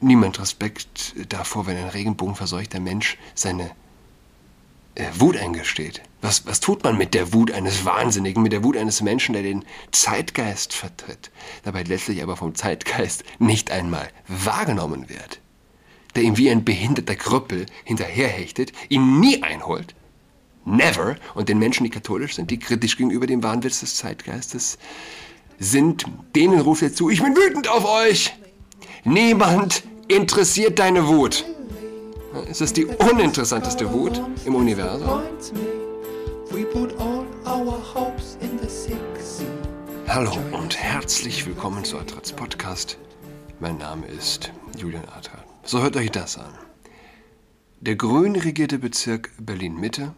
niemand Respekt davor, wenn ein regenbogenverseuchter Mensch seine äh, Wut eingesteht. Was, was tut man mit der Wut eines Wahnsinnigen, mit der Wut eines Menschen, der den Zeitgeist vertritt, dabei letztlich aber vom Zeitgeist nicht einmal wahrgenommen wird, der ihm wie ein behinderter Krüppel hinterherhechtet, ihn nie einholt, never, und den Menschen, die katholisch sind, die kritisch gegenüber dem Wahnwitz des Zeitgeistes sind, denen ruft er zu, ich bin wütend auf euch. Niemand interessiert deine Wut. Ist die uninteressanteste Wut im Universum. Hallo und herzlich willkommen zu Adrats Podcast. Mein Name ist Julian Adrat. So hört euch das an. Der grün regierte Bezirk Berlin-Mitte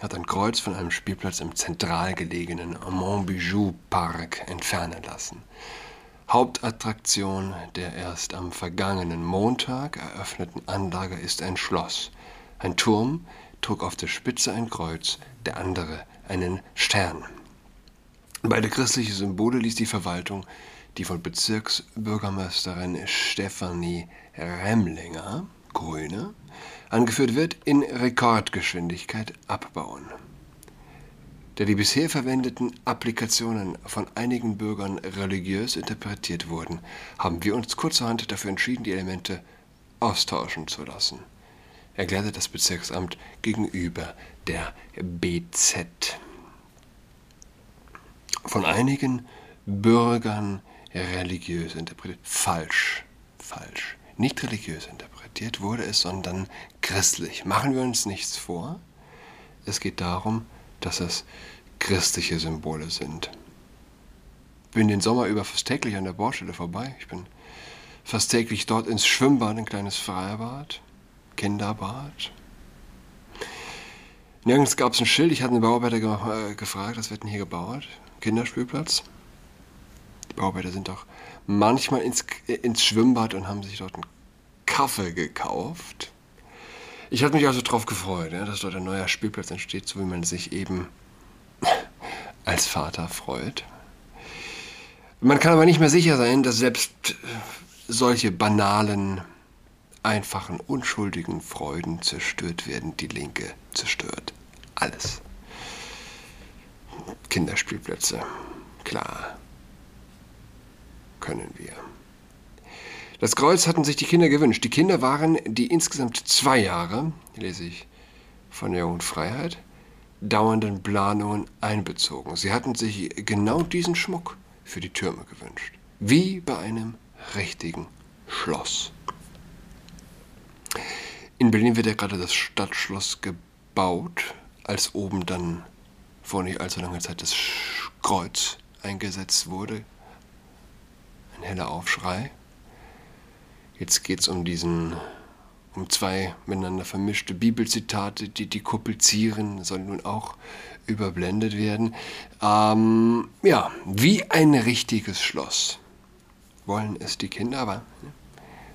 hat ein Kreuz von einem Spielplatz im zentral gelegenen Montbijou Park entfernen lassen. Hauptattraktion der erst am vergangenen Montag eröffneten Anlage ist ein Schloss. Ein Turm trug auf der Spitze ein Kreuz, der andere einen Stern. Beide christliche Symbole ließ die Verwaltung, die von Bezirksbürgermeisterin Stefanie Remlinger, Grüne, angeführt wird, in Rekordgeschwindigkeit abbauen da die bisher verwendeten Applikationen von einigen Bürgern religiös interpretiert wurden, haben wir uns kurzerhand dafür entschieden, die Elemente austauschen zu lassen, erklärte das Bezirksamt gegenüber der BZ. Von einigen Bürgern religiös interpretiert. Falsch, falsch. Nicht religiös interpretiert wurde es, sondern christlich. Machen wir uns nichts vor. Es geht darum, dass es christliche Symbole sind. Bin den Sommer über fast täglich an der Baustelle vorbei. Ich bin fast täglich dort ins Schwimmbad, ein kleines Freibad, Kinderbad. Nirgends gab es ein Schild. Ich hatte einen Bauarbeiter ge äh, gefragt, was wird denn hier gebaut? Kinderspielplatz. Die Bauarbeiter sind doch manchmal ins, äh, ins Schwimmbad und haben sich dort einen Kaffee gekauft. Ich hatte mich also darauf gefreut, ja, dass dort ein neuer Spielplatz entsteht, so wie man sich eben als Vater freut. Man kann aber nicht mehr sicher sein, dass selbst solche banalen, einfachen, unschuldigen Freuden zerstört werden. Die Linke zerstört alles. Kinderspielplätze, klar, können wir. Das Kreuz hatten sich die Kinder gewünscht. Die Kinder waren die insgesamt zwei Jahre, lese ich von der Jugend Freiheit, dauernden Planungen einbezogen. Sie hatten sich genau diesen Schmuck für die Türme gewünscht. Wie bei einem richtigen Schloss. In Berlin wird ja gerade das Stadtschloss gebaut, als oben dann vor nicht allzu langer Zeit das Kreuz eingesetzt wurde. Ein heller Aufschrei. Jetzt geht es um diesen, um zwei miteinander vermischte Bibelzitate, die die Kuppel zieren, sollen nun auch überblendet werden. Ähm, ja, wie ein richtiges Schloss wollen es die Kinder, aber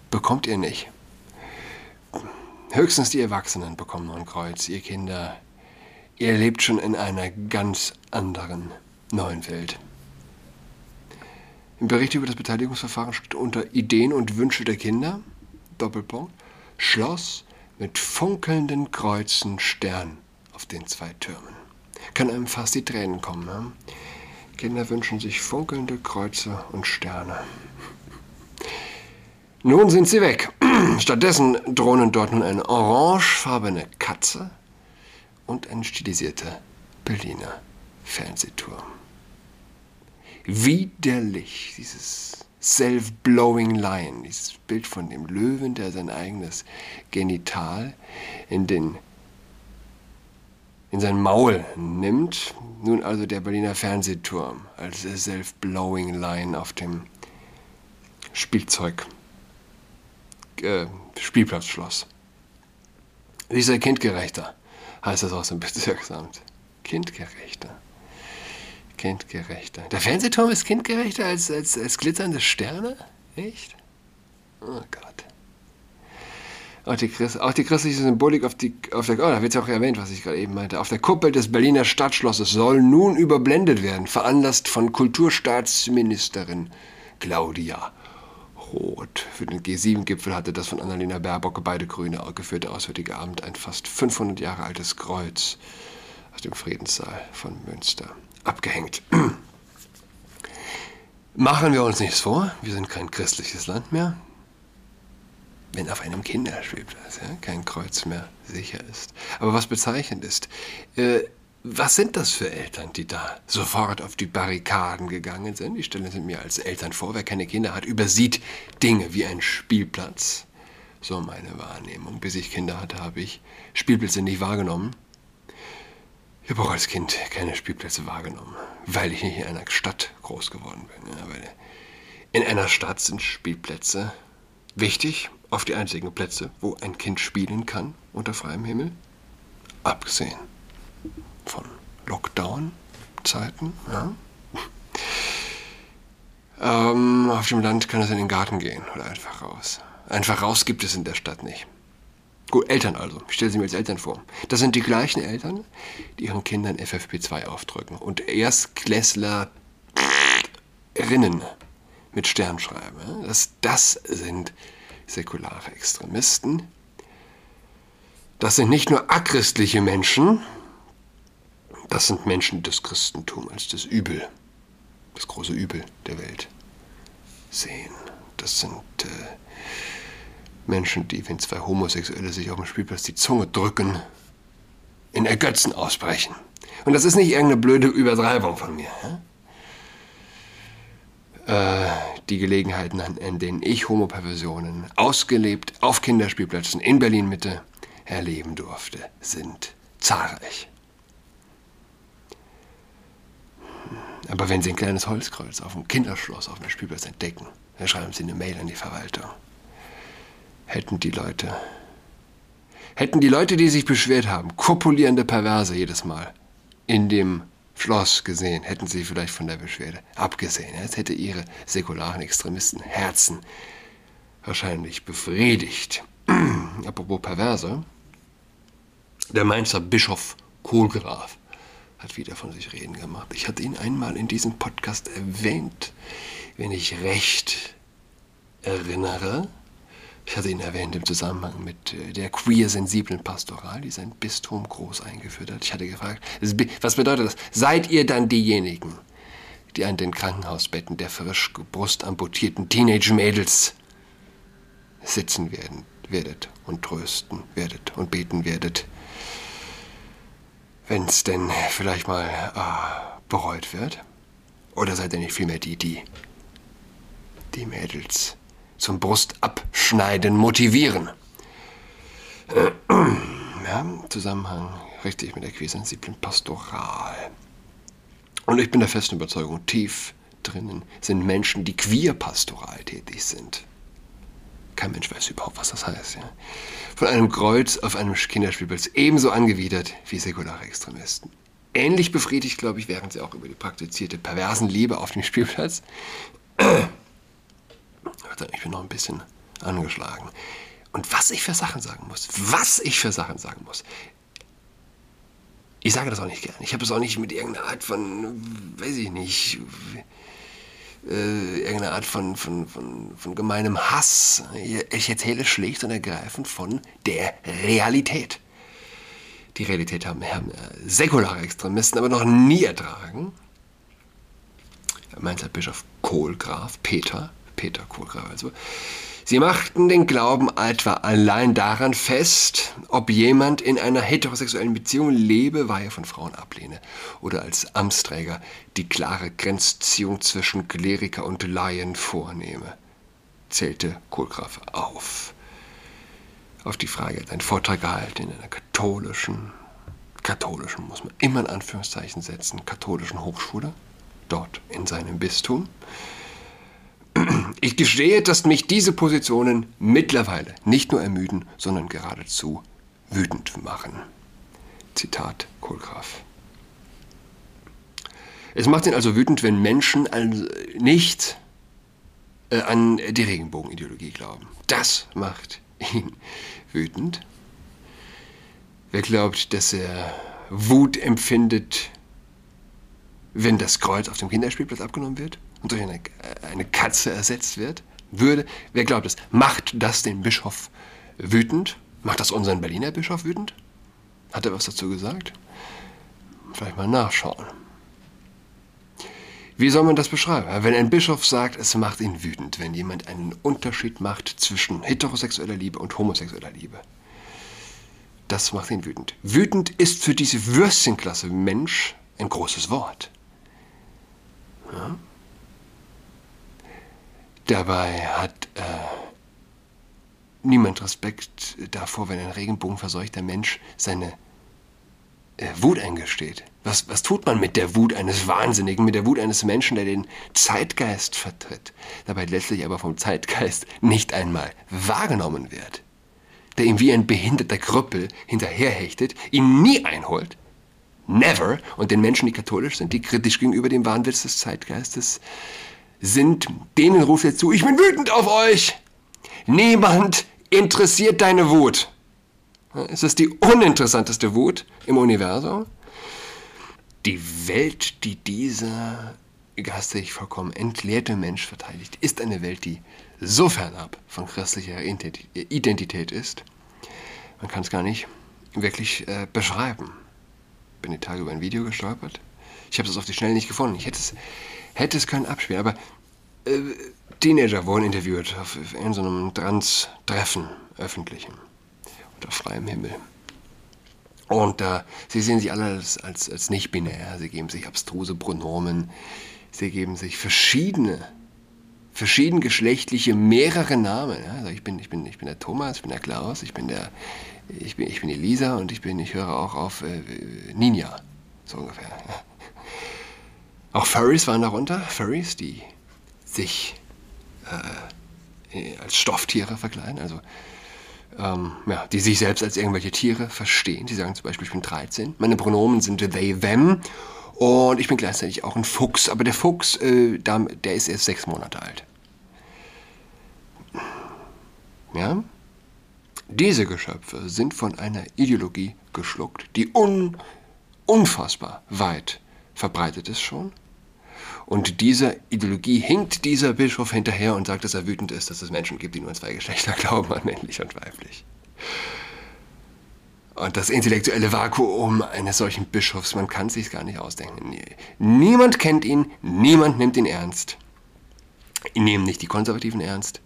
bekommt ihr nicht. Höchstens die Erwachsenen bekommen ein Kreuz, ihr Kinder. Ihr lebt schon in einer ganz anderen neuen Welt. Im Bericht über das Beteiligungsverfahren steht unter Ideen und Wünsche der Kinder, Doppelpunkt, Schloss mit funkelnden Kreuzen Stern auf den zwei Türmen. Kann einem fast die Tränen kommen. Ne? Kinder wünschen sich funkelnde Kreuze und Sterne. Nun sind sie weg. Stattdessen drohnen dort nun eine orangefarbene Katze und ein stilisierter Berliner Fernsehturm widerlich, dieses Self-Blowing Lion, dieses Bild von dem Löwen, der sein eigenes Genital in den in sein Maul nimmt. Nun also der Berliner Fernsehturm als Self-Blowing Lion auf dem Spielzeug äh, Spielplatzschloss. Dieser kindgerechter heißt das aus dem Bezirksamt. Kindgerechter kindgerechter. Der Fernsehturm ist kindgerechter als, als, als glitzernde Sterne? Echt? Oh Gott. Auch die, Christ, auch die christliche Symbolik auf, die, auf der, oh, da wird ja auch erwähnt, was ich gerade eben meinte. Auf der Kuppel des Berliner Stadtschlosses soll nun überblendet werden, veranlasst von Kulturstaatsministerin Claudia rot. Für den G7-Gipfel hatte das von Annalena Baerbock beide Grüne geführte Auswärtige Amt ein fast 500 Jahre altes Kreuz aus dem Friedenssaal von Münster abgehängt. Machen wir uns nichts vor, wir sind kein christliches Land mehr. Wenn auf einem Kinderspielplatz ja, kein Kreuz mehr sicher ist. Aber was bezeichnend ist, äh, was sind das für Eltern, die da sofort auf die Barrikaden gegangen sind? Ich stelle mir als Eltern vor, wer keine Kinder hat, übersieht Dinge wie ein Spielplatz. So meine Wahrnehmung. Bis ich Kinder hatte, habe ich Spielplätze nicht wahrgenommen. Ich habe auch als Kind keine Spielplätze wahrgenommen, weil ich nicht in einer Stadt groß geworden bin. in einer Stadt sind Spielplätze wichtig, auf die einzigen Plätze, wo ein Kind spielen kann unter freiem Himmel. Abgesehen von Lockdown-Zeiten. Ja. Ähm, auf dem Land kann es in den Garten gehen oder einfach raus. Einfach raus gibt es in der Stadt nicht. Gut, Eltern also. Ich stelle sie mir als Eltern vor. Das sind die gleichen Eltern, die ihren Kindern FFP2 aufdrücken und Erstklässlerinnen mit Stern schreiben. Das, das sind säkulare Extremisten. Das sind nicht nur achristliche Menschen, das sind Menschen, die das Christentum als das Übel, das große Übel der Welt sehen. Das sind äh, Menschen, die, wenn zwei Homosexuelle sich auf dem Spielplatz die Zunge drücken, in Ergötzen ausbrechen. Und das ist nicht irgendeine blöde Übertreibung von mir. Äh, die Gelegenheiten, an denen ich Homoperversionen ausgelebt auf Kinderspielplätzen in Berlin-Mitte erleben durfte, sind zahlreich. Aber wenn Sie ein kleines Holzkreuz auf dem Kinderschloss auf dem Spielplatz entdecken, dann schreiben Sie eine Mail an die Verwaltung. Hätten die Leute, hätten die Leute, die sich beschwert haben, kopulierende Perverse jedes Mal in dem Schloss gesehen, hätten sie vielleicht von der Beschwerde abgesehen. Es hätte ihre säkularen Extremisten Herzen wahrscheinlich befriedigt. Apropos Perverse, der Mainzer Bischof Kohlgraf hat wieder von sich reden gemacht. Ich hatte ihn einmal in diesem Podcast erwähnt, wenn ich recht erinnere. Ich hatte ihn erwähnt im Zusammenhang mit äh, der queer-sensiblen Pastoral, die sein Bistum groß eingeführt hat. Ich hatte gefragt, was bedeutet das? Seid ihr dann diejenigen, die an den Krankenhausbetten der frisch brustamputierten Teenage-Mädels sitzen werden, werdet und trösten werdet und beten werdet? wenn es denn vielleicht mal äh, bereut wird? Oder seid ihr nicht vielmehr die, die die Mädels zum Brustabschneiden motivieren? Ja, Zusammenhang richtig mit der queersensiblen Pastoral. Und ich bin der festen Überzeugung, tief drinnen sind Menschen, die queer-pastoral tätig sind. Kein Mensch weiß überhaupt, was das heißt. Ja? Von einem Kreuz auf einem Kinderspielplatz ebenso angewidert wie säkulare Extremisten. Ähnlich befriedigt, glaube ich, wären sie auch über die praktizierte perversen Liebe auf dem Spielplatz. Ich bin noch ein bisschen angeschlagen. Und was ich für Sachen sagen muss, was ich für Sachen sagen muss. Ich sage das auch nicht gern. Ich habe es auch nicht mit irgendeiner Art von, weiß ich nicht, äh, irgendeine Art von, von, von, von gemeinem Hass. Ich erzähle schlicht und ergreifend von der Realität. Die Realität haben, haben äh, säkulare Extremisten aber noch nie ertragen. Mainzer Bischof Kohlgraf, Peter, Peter Kohlgraf also, Sie machten den Glauben etwa allein daran fest, ob jemand in einer heterosexuellen Beziehung lebe, Weihe von Frauen ablehne oder als Amtsträger die klare Grenzziehung zwischen Kleriker und Laien vornehme, zählte Kohlgraf auf. Auf die Frage hat ein Vortrag gehalten in einer katholischen, katholischen muss man immer in Anführungszeichen setzen, katholischen Hochschule, dort in seinem Bistum. Ich gestehe, dass mich diese Positionen mittlerweile nicht nur ermüden, sondern geradezu wütend machen. Zitat Kohlgraf. Es macht ihn also wütend, wenn Menschen nicht äh, an die Regenbogenideologie glauben. Das macht ihn wütend. Wer glaubt, dass er Wut empfindet, wenn das Kreuz auf dem Kinderspielplatz abgenommen wird? Durch eine, eine Katze ersetzt wird, Würde, wer glaubt es, macht das den Bischof wütend? Macht das unseren Berliner Bischof wütend? Hat er was dazu gesagt? Vielleicht mal nachschauen. Wie soll man das beschreiben? Wenn ein Bischof sagt, es macht ihn wütend, wenn jemand einen Unterschied macht zwischen heterosexueller Liebe und homosexueller Liebe. Das macht ihn wütend. Wütend ist für diese Würstchenklasse Mensch ein großes Wort. Ja? Dabei hat äh, niemand Respekt davor, wenn ein regenbogenverseuchter Mensch seine äh, Wut eingesteht. Was, was tut man mit der Wut eines Wahnsinnigen, mit der Wut eines Menschen, der den Zeitgeist vertritt, dabei letztlich aber vom Zeitgeist nicht einmal wahrgenommen wird, der ihm wie ein behinderter Krüppel hinterherhechtet, ihn nie einholt, never, und den Menschen, die katholisch sind, die kritisch gegenüber dem Wahnwitz des Zeitgeistes sind, denen ruft er zu, ich bin wütend auf euch. Niemand interessiert deine Wut. Es ist die uninteressanteste Wut im Universum. Die Welt, die dieser geistig vollkommen entleerte Mensch verteidigt, ist eine Welt, die so fernab von christlicher Identität ist. Man kann es gar nicht wirklich äh, beschreiben. Bin die Tage über ein Video gestolpert. Ich habe es auf die Schnelle nicht gefunden. Ich hätte es, hätte es können abspielen, aber äh, Teenager wurden interviewt auf in so einem Trans-Treffen, öffentlichen, unter freiem Himmel. Und äh, sie sehen sich alle als, als, als nicht binär, sie geben sich abstruse Pronomen, sie geben sich verschiedene, verschiedengeschlechtliche, mehrere Namen. Ja? Also ich, bin, ich, bin, ich bin der Thomas, ich bin der Klaus, ich bin, der, ich bin, ich bin die Lisa und ich, bin, ich höre auch auf äh, Ninja, so ungefähr. Ja? Auch Furries waren darunter, Furries, die sich äh, als Stofftiere verkleiden, also ähm, ja, die sich selbst als irgendwelche Tiere verstehen. Die sagen zum Beispiel, ich bin 13, meine Pronomen sind they, them und ich bin gleichzeitig auch ein Fuchs, aber der Fuchs, äh, der ist erst sechs Monate alt. Ja? Diese Geschöpfe sind von einer Ideologie geschluckt, die un unfassbar weit verbreitet ist schon und dieser Ideologie hinkt dieser Bischof hinterher und sagt, dass er wütend ist, dass es Menschen gibt, die nur zwei Geschlechter glauben, an männlich und weiblich. Und das intellektuelle Vakuum eines solchen Bischofs, man kann es sich gar nicht ausdenken. Niemand kennt ihn, niemand nimmt ihn ernst. Ihn nehmen nicht die Konservativen ernst.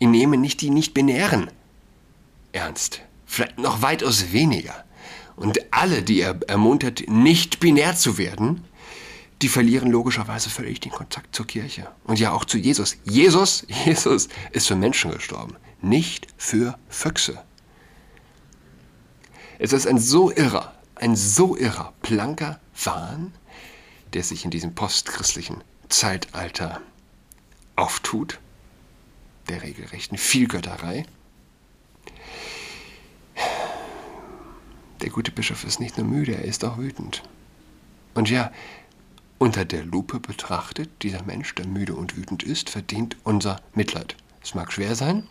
Ihn nehmen nicht die Nicht-Binären ernst. Vielleicht noch weitaus weniger. Und alle, die er ermuntert, nicht binär zu werden, die verlieren logischerweise völlig den Kontakt zur Kirche und ja auch zu Jesus. Jesus, Jesus ist für Menschen gestorben, nicht für Füchse. Es ist ein so irrer, ein so irrer, blanker Wahn, der sich in diesem postchristlichen Zeitalter auftut, der regelrechten Vielgötterei. Der gute Bischof ist nicht nur müde, er ist auch wütend. Und ja, unter der Lupe betrachtet, dieser Mensch, der müde und wütend ist, verdient unser Mitleid. Es mag schwer sein,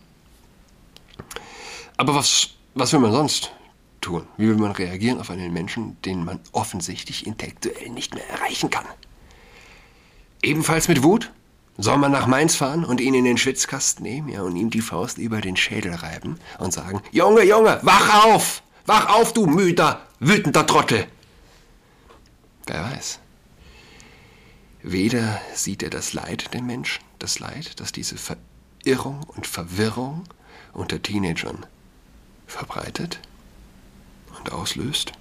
aber was, was will man sonst tun? Wie will man reagieren auf einen Menschen, den man offensichtlich intellektuell nicht mehr erreichen kann? Ebenfalls mit Wut? Soll man nach Mainz fahren und ihn in den Schwitzkasten nehmen ja, und ihm die Faust über den Schädel reiben und sagen, Junge, Junge, wach auf! Wach auf, du müder, wütender Trottel! Wer weiß. Weder sieht er das Leid der Menschen, das Leid, das diese Verirrung und Verwirrung unter Teenagern verbreitet und auslöst,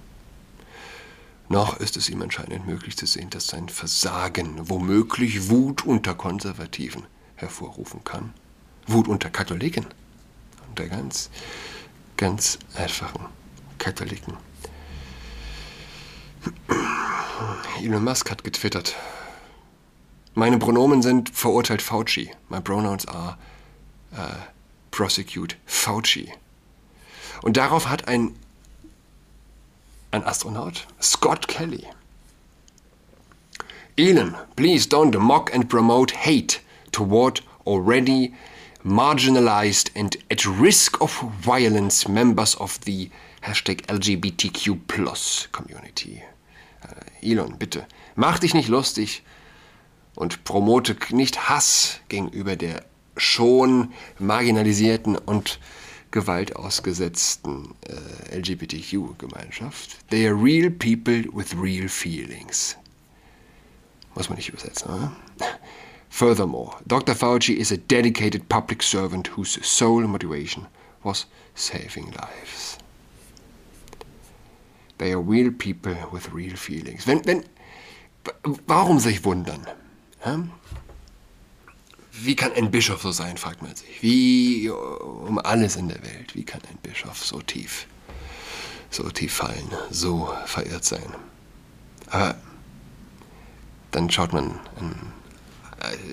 noch ist es ihm anscheinend möglich zu sehen, dass sein Versagen womöglich Wut unter Konservativen hervorrufen kann. Wut unter Katholiken. Unter ganz, ganz einfachen Katholiken. Elon Musk hat getwittert, meine Pronomen sind verurteilt Fauci. My pronouns are uh, prosecute Fauci. Und darauf hat ein, ein Astronaut, Scott Kelly, Elon, please don't mock and promote hate toward already marginalized and at risk of violence members of the hashtag LGBTQ plus community. Uh, Elon, bitte, mach dich nicht lustig und promote nicht Hass gegenüber der schon marginalisierten und Gewalt ausgesetzten äh, LGBTQ-Gemeinschaft. They are real people with real feelings. Muss man nicht übersetzen, oder? Furthermore, Dr. Fauci is a dedicated public servant whose sole motivation was saving lives. They are real people with real feelings. Wenn, wenn, warum sich wundern? Ja? Wie kann ein Bischof so sein, fragt man sich. Wie um alles in der Welt, wie kann ein Bischof so tief, so tief fallen, so verirrt sein? Aber dann schaut man an,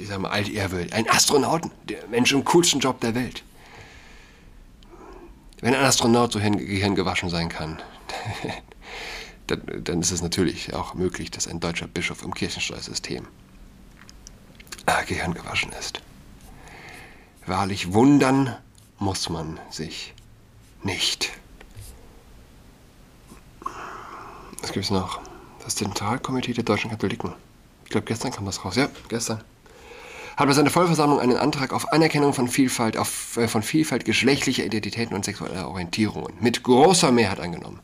ich sag mal, altehrwürdig, einen Astronauten, der Mensch im coolsten Job der Welt. Wenn ein Astronaut so gehirngewaschen sein kann, dann, dann, ist es natürlich auch möglich, dass ein deutscher Bischof im Kirchensteuersystem äh, gehirngewaschen ist. Wahrlich wundern muss man sich nicht. Was gibt es noch? Das Zentralkomitee der deutschen Katholiken. Ich glaube, gestern kam das raus. Ja, gestern hat bei seiner Vollversammlung einen Antrag auf Anerkennung von Vielfalt, auf, äh, von Vielfalt geschlechtlicher Identitäten und sexueller Orientierungen mit großer Mehrheit angenommen.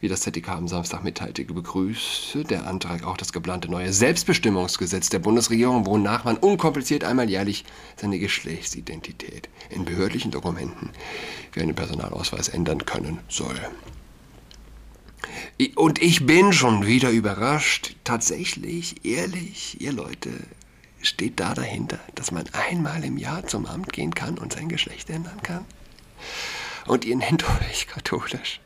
Wie das ZDK am Samstag mitteilte, begrüßte der Antrag auch das geplante neue Selbstbestimmungsgesetz der Bundesregierung, wonach man unkompliziert einmal jährlich seine Geschlechtsidentität in behördlichen Dokumenten wie einen Personalausweis ändern können soll. Und ich bin schon wieder überrascht. Tatsächlich, ehrlich, ihr Leute, steht da dahinter, dass man einmal im Jahr zum Amt gehen kann und sein Geschlecht ändern kann? Und ihr nennt euch katholisch.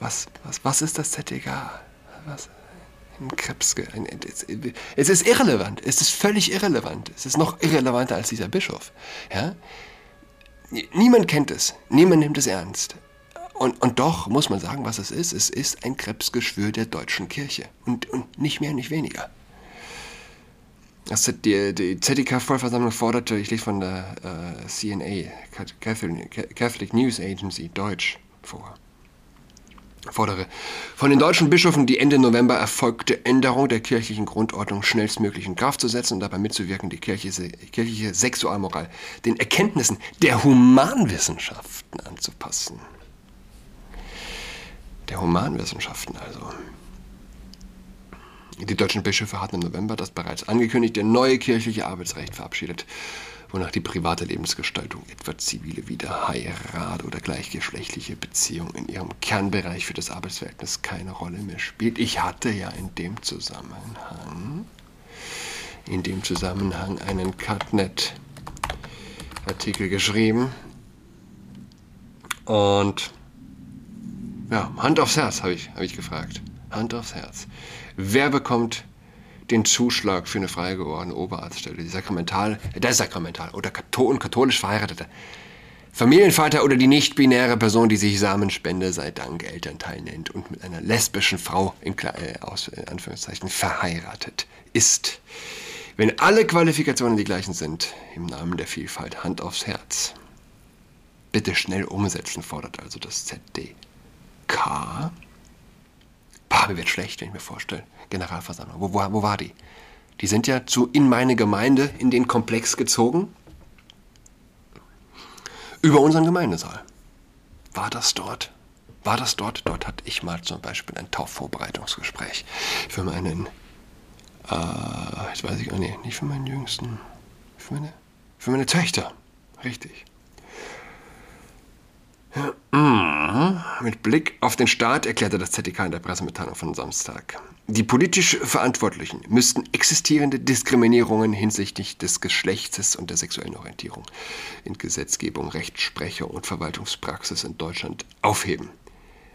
Was, was, was ist das ZDK? Was? Ein Krebs. Ein, es ist irrelevant. Es ist völlig irrelevant. Es ist noch irrelevanter als dieser Bischof. Ja? Niemand kennt es. Niemand nimmt es ernst. Und, und doch muss man sagen, was es ist. Es ist ein Krebsgeschwür der deutschen Kirche. Und, und nicht mehr, nicht weniger. Das, die, die ZDK-Vollversammlung forderte, ich lese von der äh, CNA, Catholic, Catholic News Agency, Deutsch, vor fordere von den deutschen Bischöfen die Ende November erfolgte Änderung der kirchlichen Grundordnung schnellstmöglich in Kraft zu setzen und dabei mitzuwirken, die kirchliche, kirchliche Sexualmoral den Erkenntnissen der Humanwissenschaften anzupassen der Humanwissenschaften also. Die deutschen Bischöfe hatten im November das bereits angekündigte neue kirchliche Arbeitsrecht verabschiedet, wonach die private Lebensgestaltung, etwa zivile Wiederheirat oder gleichgeschlechtliche Beziehungen in ihrem Kernbereich für das Arbeitsverhältnis keine Rolle mehr spielt. Ich hatte ja in dem Zusammenhang, in dem Zusammenhang einen Cutnet-Artikel geschrieben und ja, Hand aufs Herz, habe ich, hab ich gefragt. Hand aufs Herz. Wer bekommt den Zuschlag für eine freigeordnete Oberarztstelle? Die Sakramental, der Sakramental oder kathol katholisch verheiratete Familienvater oder die nicht-binäre Person, die sich Samenspende sei Dank Elternteil nennt und mit einer lesbischen Frau in, äh, aus in Anführungszeichen verheiratet ist. Wenn alle Qualifikationen die gleichen sind, im Namen der Vielfalt Hand aufs Herz. Bitte schnell umsetzen, fordert also das ZD. Mir wird schlecht, wenn ich mir vorstelle. Generalversammlung. Wo, wo, wo war die? Die sind ja zu in meine Gemeinde, in den Komplex gezogen. Über unseren Gemeindesaal. War das dort? War das dort? Dort hatte ich mal zum Beispiel ein Taufvorbereitungsgespräch für meinen, äh, jetzt weiß ich, oh nee, nicht für meinen Jüngsten, für meine, für meine Töchter. Richtig. Mhm. Mit Blick auf den Staat erklärte das ZDK in der Pressemitteilung von Samstag. Die politisch Verantwortlichen müssten existierende Diskriminierungen hinsichtlich des Geschlechtes und der sexuellen Orientierung in Gesetzgebung, Rechtsprechung und Verwaltungspraxis in Deutschland aufheben.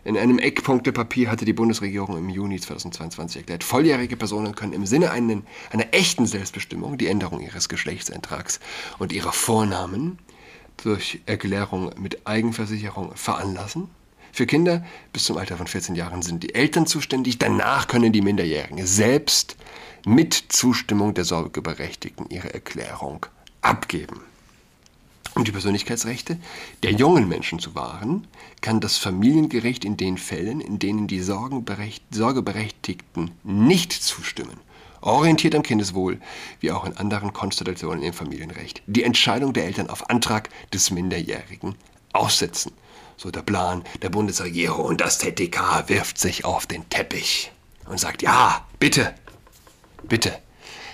In einem Eckpunktepapier hatte die Bundesregierung im Juni 2022 erklärt, volljährige Personen können im Sinne einer echten Selbstbestimmung die Änderung ihres Geschlechtseintrags und ihrer Vornamen durch Erklärung mit Eigenversicherung veranlassen. Für Kinder bis zum Alter von 14 Jahren sind die Eltern zuständig. Danach können die Minderjährigen selbst mit Zustimmung der Sorgeberechtigten ihre Erklärung abgeben. Um die Persönlichkeitsrechte der jungen Menschen zu wahren, kann das Familiengericht in den Fällen, in denen die Sorgeberechtigten nicht zustimmen, orientiert am Kindeswohl, wie auch in anderen Konstellationen im Familienrecht, die Entscheidung der Eltern auf Antrag des Minderjährigen aussetzen. So der Plan der Bundesregierung und das TTK wirft sich auf den Teppich und sagt, ja, bitte, bitte,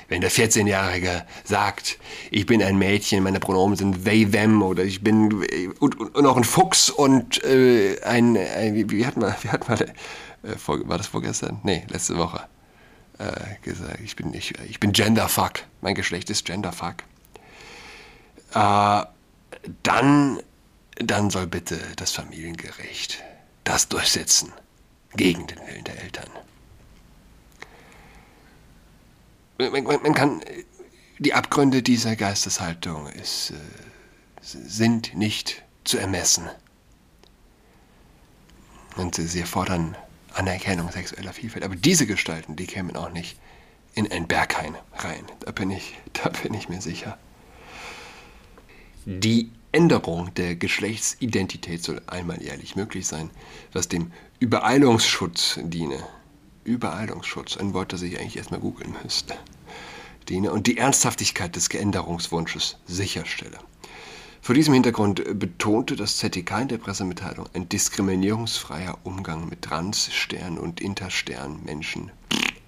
wenn der 14-Jährige sagt, ich bin ein Mädchen, meine Pronomen sind they, them oder ich bin und, und, und auch ein Fuchs und äh, ein, ein, wie, wie hat man, wie hat man, äh, vor, war das vorgestern? Nee, letzte Woche äh, gesagt, ich bin, ich, ich bin Genderfuck, mein Geschlecht ist Genderfuck. Äh, dann, dann soll bitte das Familiengericht das durchsetzen gegen den Willen der Eltern. Man, man, man kann die Abgründe dieser Geisteshaltung ist, äh, sind nicht zu ermessen. Und sie fordern Anerkennung sexueller Vielfalt. Aber diese Gestalten, die kämen auch nicht in ein Berghain rein. Da bin ich, da bin ich mir sicher. Die Änderung der Geschlechtsidentität soll einmal jährlich möglich sein, was dem Übereilungsschutz diene. Übereilungsschutz, ein Wort, das ich eigentlich erstmal googeln müsste. Diene und die Ernsthaftigkeit des Geänderungswunsches sicherstelle. Vor diesem Hintergrund betonte das ZDK in der Pressemitteilung, ein diskriminierungsfreier Umgang mit Trans-, Stern- und Interstern-Menschen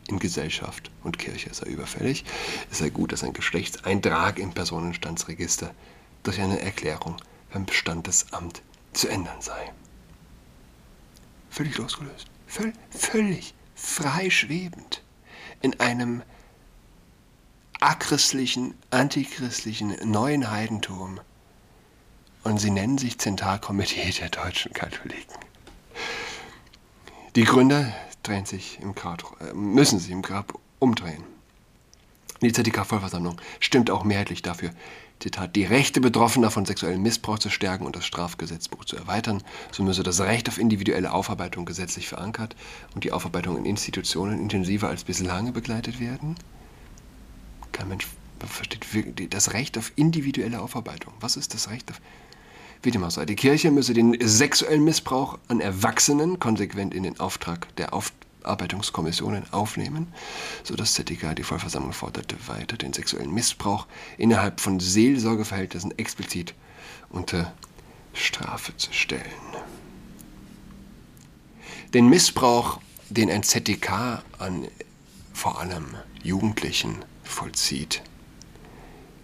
in Gesellschaft und Kirche sei überfällig. Es sei gut, dass ein Geschlechtseintrag im Personenstandsregister durch eine Erklärung beim Standesamt zu ändern sei. Völlig losgelöst, völ völlig freischwebend in einem achristlichen, antichristlichen neuen Heidentum und sie nennen sich Zentralkomitee der deutschen Katholiken. Die Gründer drehen sich im Grab, äh, müssen sich im Grab umdrehen. Die ZDK-Vollversammlung stimmt auch mehrheitlich dafür, Zitat, die Rechte Betroffener von sexuellem Missbrauch zu stärken und das Strafgesetzbuch zu erweitern. So müsse das Recht auf individuelle Aufarbeitung gesetzlich verankert und die Aufarbeitung in Institutionen intensiver als bislang begleitet werden. Kein Mensch versteht das Recht auf individuelle Aufarbeitung. Was ist das Recht auf wie dem auch sei, die Kirche müsse den sexuellen Missbrauch an Erwachsenen konsequent in den Auftrag der Aufarbeitungskommissionen aufnehmen, so dass ZDK die Vollversammlung forderte weiter, den sexuellen Missbrauch innerhalb von Seelsorgeverhältnissen explizit unter Strafe zu stellen. Den Missbrauch, den ein ZDK an vor allem Jugendlichen vollzieht,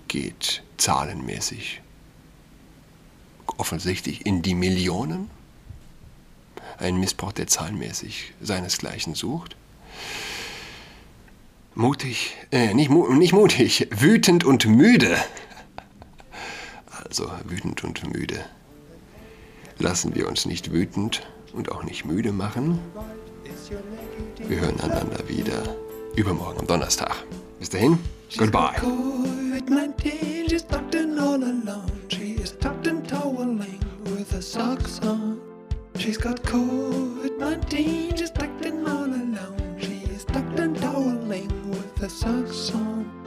geht zahlenmäßig offensichtlich in die Millionen. Ein Missbrauch, der zahlenmäßig seinesgleichen sucht. Mutig, äh, nicht, nicht mutig, wütend und müde. Also wütend und müde. Lassen wir uns nicht wütend und auch nicht müde machen. Wir hören einander wieder übermorgen am Donnerstag. Bis dahin, goodbye. Socks on. She's got COVID-19, she's tucked in all alone. She's tucked and toweling with her socks on.